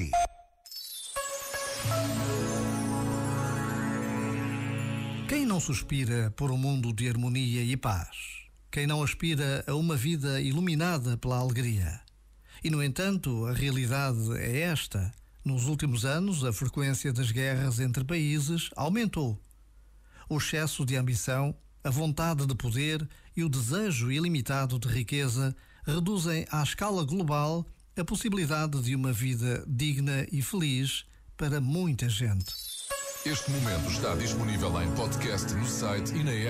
si. Quem não suspira por um mundo de harmonia e paz? Quem não aspira a uma vida iluminada pela alegria? E, no entanto, a realidade é esta. Nos últimos anos, a frequência das guerras entre países aumentou. O excesso de ambição, a vontade de poder e o desejo ilimitado de riqueza reduzem à escala global a possibilidade de uma vida digna e feliz para muita gente. Este momento está disponível em podcast no site e na app.